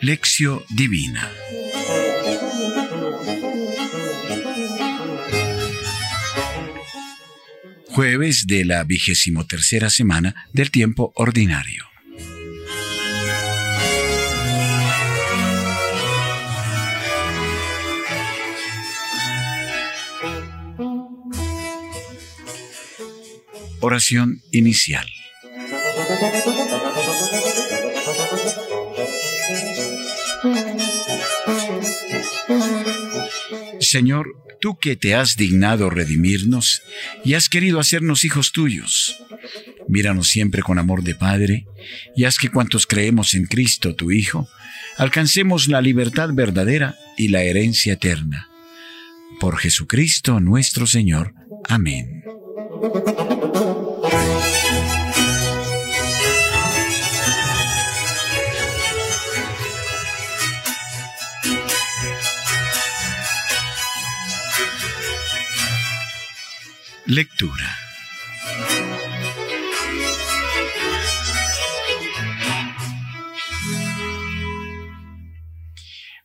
Lección Divina Jueves de la vigésimo tercera semana del tiempo ordinario. Oración inicial. Señor, tú que te has dignado redimirnos y has querido hacernos hijos tuyos, míranos siempre con amor de Padre y haz que cuantos creemos en Cristo, tu Hijo, alcancemos la libertad verdadera y la herencia eterna. Por Jesucristo nuestro Señor. Amén. Lectura.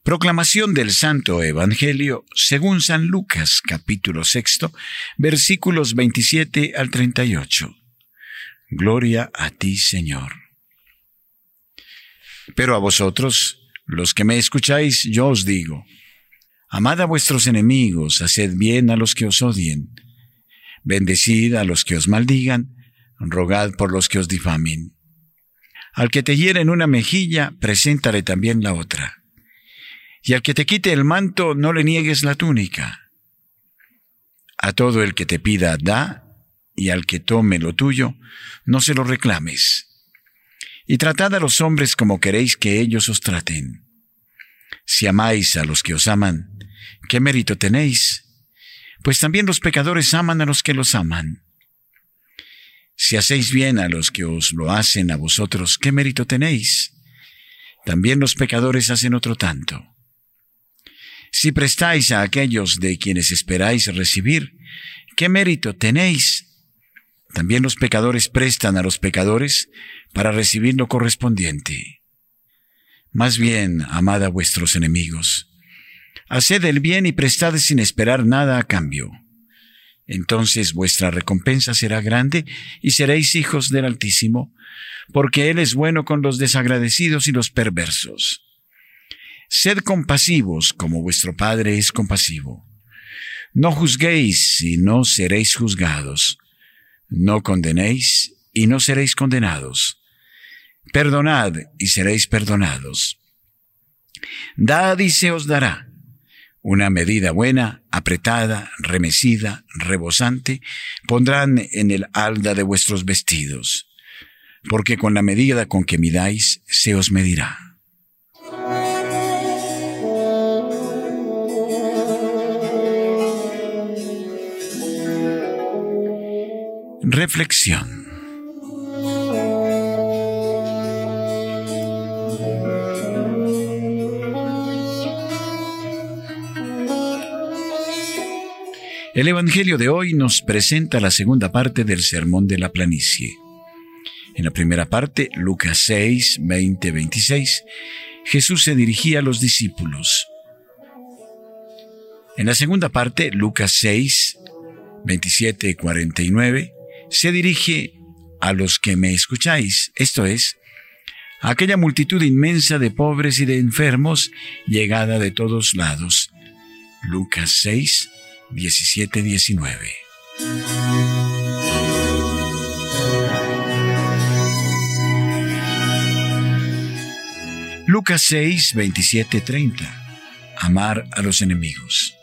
Proclamación del Santo Evangelio según San Lucas capítulo sexto versículos 27 al 38. Gloria a ti, Señor. Pero a vosotros, los que me escucháis, yo os digo, amad a vuestros enemigos, haced bien a los que os odien Bendecid a los que os maldigan, rogad por los que os difamen. Al que te hiere en una mejilla, preséntale también la otra. Y al que te quite el manto, no le niegues la túnica. A todo el que te pida, da, y al que tome lo tuyo, no se lo reclames. Y tratad a los hombres como queréis que ellos os traten. Si amáis a los que os aman, ¿qué mérito tenéis? pues también los pecadores aman a los que los aman. Si hacéis bien a los que os lo hacen a vosotros, ¿qué mérito tenéis? También los pecadores hacen otro tanto. Si prestáis a aquellos de quienes esperáis recibir, ¿qué mérito tenéis? También los pecadores prestan a los pecadores para recibir lo correspondiente. Más bien, amad a vuestros enemigos Haced el bien y prestad sin esperar nada a cambio. Entonces vuestra recompensa será grande y seréis hijos del Altísimo, porque Él es bueno con los desagradecidos y los perversos. Sed compasivos como vuestro Padre es compasivo. No juzguéis y no seréis juzgados. No condenéis y no seréis condenados. Perdonad y seréis perdonados. Dad y se os dará una medida buena, apretada, remecida, rebosante, pondrán en el alda de vuestros vestidos, porque con la medida con que midáis se os medirá. Reflexión El Evangelio de hoy nos presenta la segunda parte del Sermón de la Planicie. En la primera parte, Lucas 6, 20, 26, Jesús se dirigía a los discípulos. En la segunda parte, Lucas 6, 27, 49, se dirige a los que me escucháis, esto es, a aquella multitud inmensa de pobres y de enfermos llegada de todos lados. Lucas 6, 17-19. Lucas 6, 27, 30. Amar a los enemigos.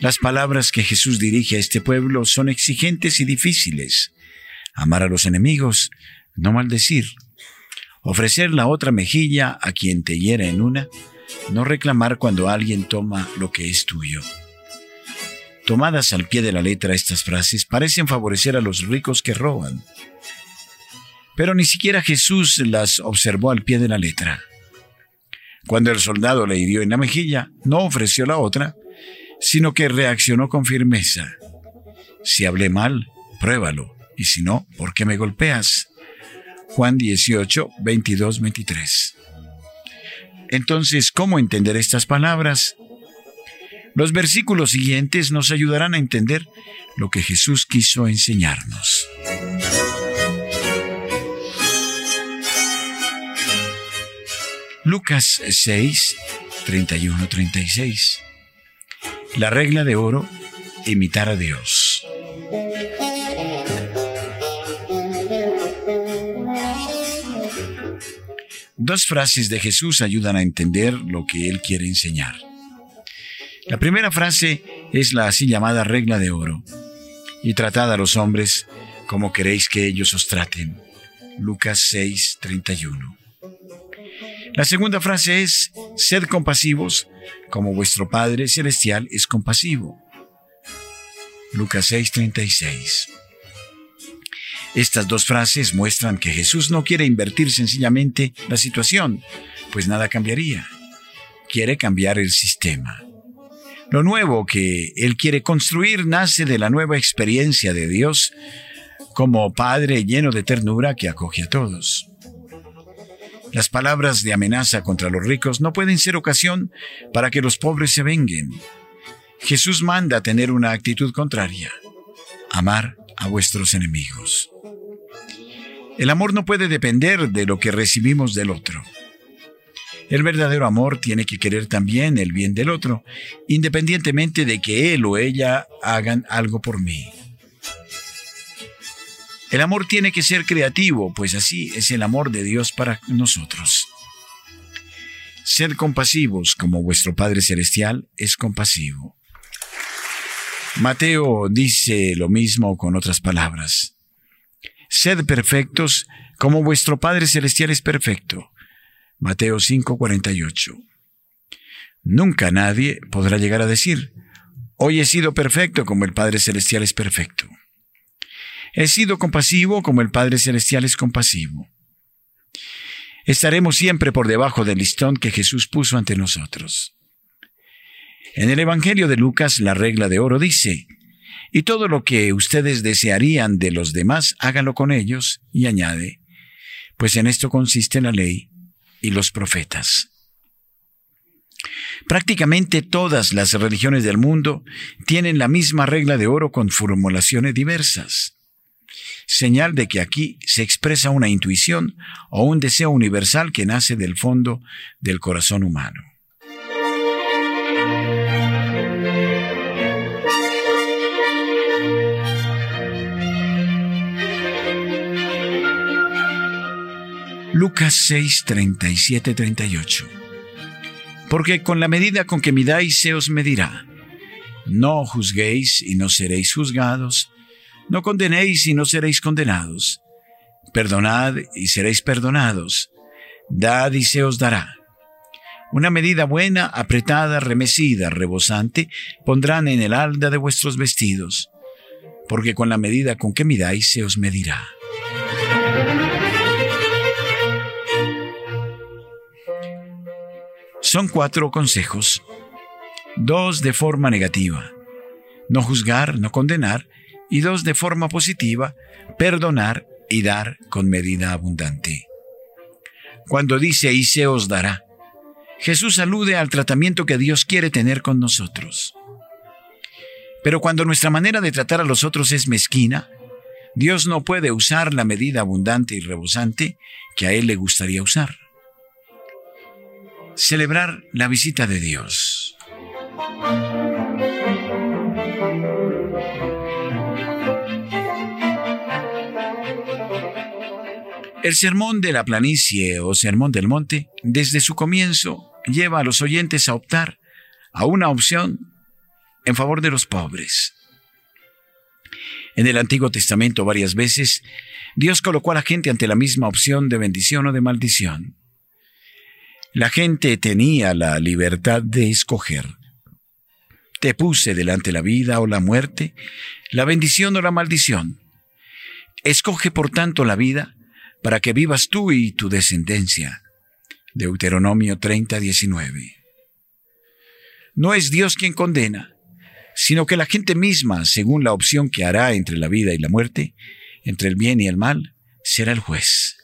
Las palabras que Jesús dirige a este pueblo son exigentes y difíciles. Amar a los enemigos, no maldecir. Ofrecer la otra mejilla a quien te hiera en una, no reclamar cuando alguien toma lo que es tuyo. Tomadas al pie de la letra estas frases parecen favorecer a los ricos que roban. Pero ni siquiera Jesús las observó al pie de la letra. Cuando el soldado le hirió en la mejilla, no ofreció la otra, sino que reaccionó con firmeza. Si hablé mal, pruébalo, y si no, ¿por qué me golpeas? Juan 18, 22, 23. Entonces, ¿cómo entender estas palabras? Los versículos siguientes nos ayudarán a entender lo que Jesús quiso enseñarnos. Lucas 6, 31-36. La regla de oro, imitar a Dios. Dos frases de Jesús ayudan a entender lo que Él quiere enseñar. La primera frase es la así llamada regla de oro, y tratad a los hombres como queréis que ellos os traten. Lucas 6, 31. La segunda frase es, sed compasivos como vuestro Padre Celestial es compasivo. Lucas 6:36. Estas dos frases muestran que Jesús no quiere invertir sencillamente la situación, pues nada cambiaría. Quiere cambiar el sistema. Lo nuevo que Él quiere construir nace de la nueva experiencia de Dios como Padre lleno de ternura que acoge a todos. Las palabras de amenaza contra los ricos no pueden ser ocasión para que los pobres se venguen. Jesús manda tener una actitud contraria, amar a vuestros enemigos. El amor no puede depender de lo que recibimos del otro. El verdadero amor tiene que querer también el bien del otro, independientemente de que él o ella hagan algo por mí. El amor tiene que ser creativo, pues así es el amor de Dios para nosotros. Ser compasivos como vuestro Padre Celestial es compasivo. Mateo dice lo mismo con otras palabras. Sed perfectos como vuestro Padre Celestial es perfecto. Mateo 5:48. Nunca nadie podrá llegar a decir, hoy he sido perfecto como el Padre Celestial es perfecto. He sido compasivo como el Padre Celestial es compasivo. Estaremos siempre por debajo del listón que Jesús puso ante nosotros. En el Evangelio de Lucas la regla de oro dice, y todo lo que ustedes desearían de los demás, háganlo con ellos, y añade, pues en esto consiste la ley y los profetas. Prácticamente todas las religiones del mundo tienen la misma regla de oro con formulaciones diversas señal de que aquí se expresa una intuición o un deseo universal que nace del fondo del corazón humano. Lucas 6, 37, 38. Porque con la medida con que midáis se os medirá. No juzguéis y no seréis juzgados no condenéis y no seréis condenados. Perdonad y seréis perdonados. Dad y se os dará. Una medida buena, apretada, remecida, rebosante, pondrán en el alda de vuestros vestidos, porque con la medida con que midáis se os medirá. Son cuatro consejos, dos de forma negativa, no juzgar, no condenar, y dos, de forma positiva, perdonar y dar con medida abundante. Cuando dice y se os dará, Jesús alude al tratamiento que Dios quiere tener con nosotros. Pero cuando nuestra manera de tratar a los otros es mezquina, Dios no puede usar la medida abundante y rebosante que a Él le gustaría usar. Celebrar la visita de Dios. El sermón de la planicie o sermón del monte, desde su comienzo, lleva a los oyentes a optar a una opción en favor de los pobres. En el Antiguo Testamento varias veces Dios colocó a la gente ante la misma opción de bendición o de maldición. La gente tenía la libertad de escoger. Te puse delante la vida o la muerte, la bendición o la maldición. Escoge por tanto la vida para que vivas tú y tu descendencia. Deuteronomio 30, 19. No es Dios quien condena, sino que la gente misma, según la opción que hará entre la vida y la muerte, entre el bien y el mal, será el juez.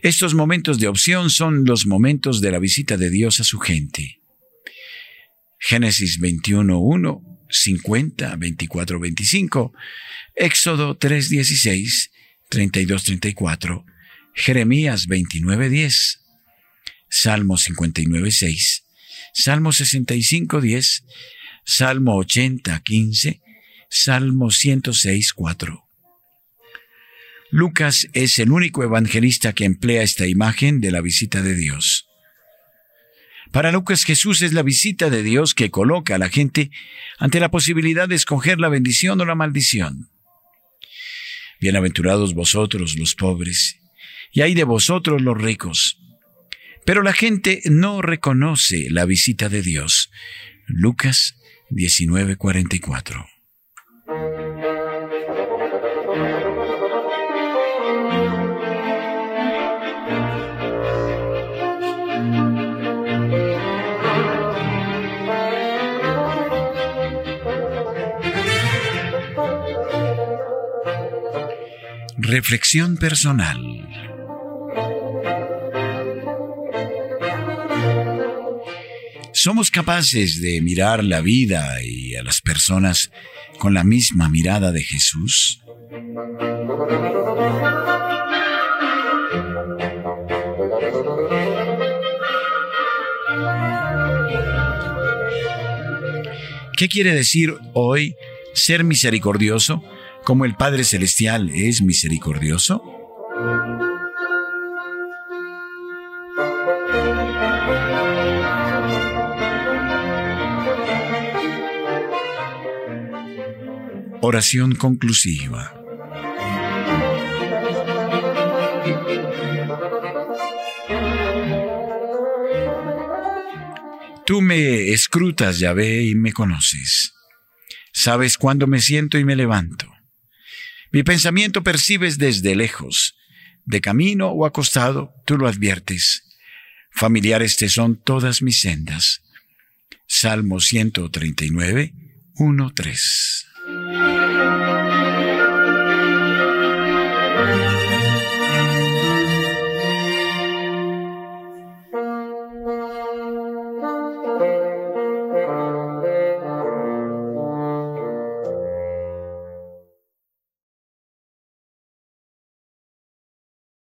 Estos momentos de opción son los momentos de la visita de Dios a su gente. Génesis 21, 1, 50, 24, 25, Éxodo 3, 16, 32, 34, Jeremías 29, 10, Salmo 59, 6, Salmo 65, 10, Salmo 80, 15, Salmo 106, 4. Lucas es el único evangelista que emplea esta imagen de la visita de Dios. Para Lucas Jesús es la visita de Dios que coloca a la gente ante la posibilidad de escoger la bendición o la maldición. Bienaventurados vosotros los pobres, y hay de vosotros los ricos. Pero la gente no reconoce la visita de Dios. Lucas 19:44 Reflexión personal. ¿Somos capaces de mirar la vida y a las personas con la misma mirada de Jesús? ¿Qué quiere decir hoy ser misericordioso? Como el Padre Celestial es misericordioso? Oración conclusiva. Tú me escrutas, Yahvé, y me conoces. Sabes cuándo me siento y me levanto. Mi pensamiento percibes desde lejos. De camino o acostado, tú lo adviertes. Familiares te son todas mis sendas. Salmo 139, 1, 3.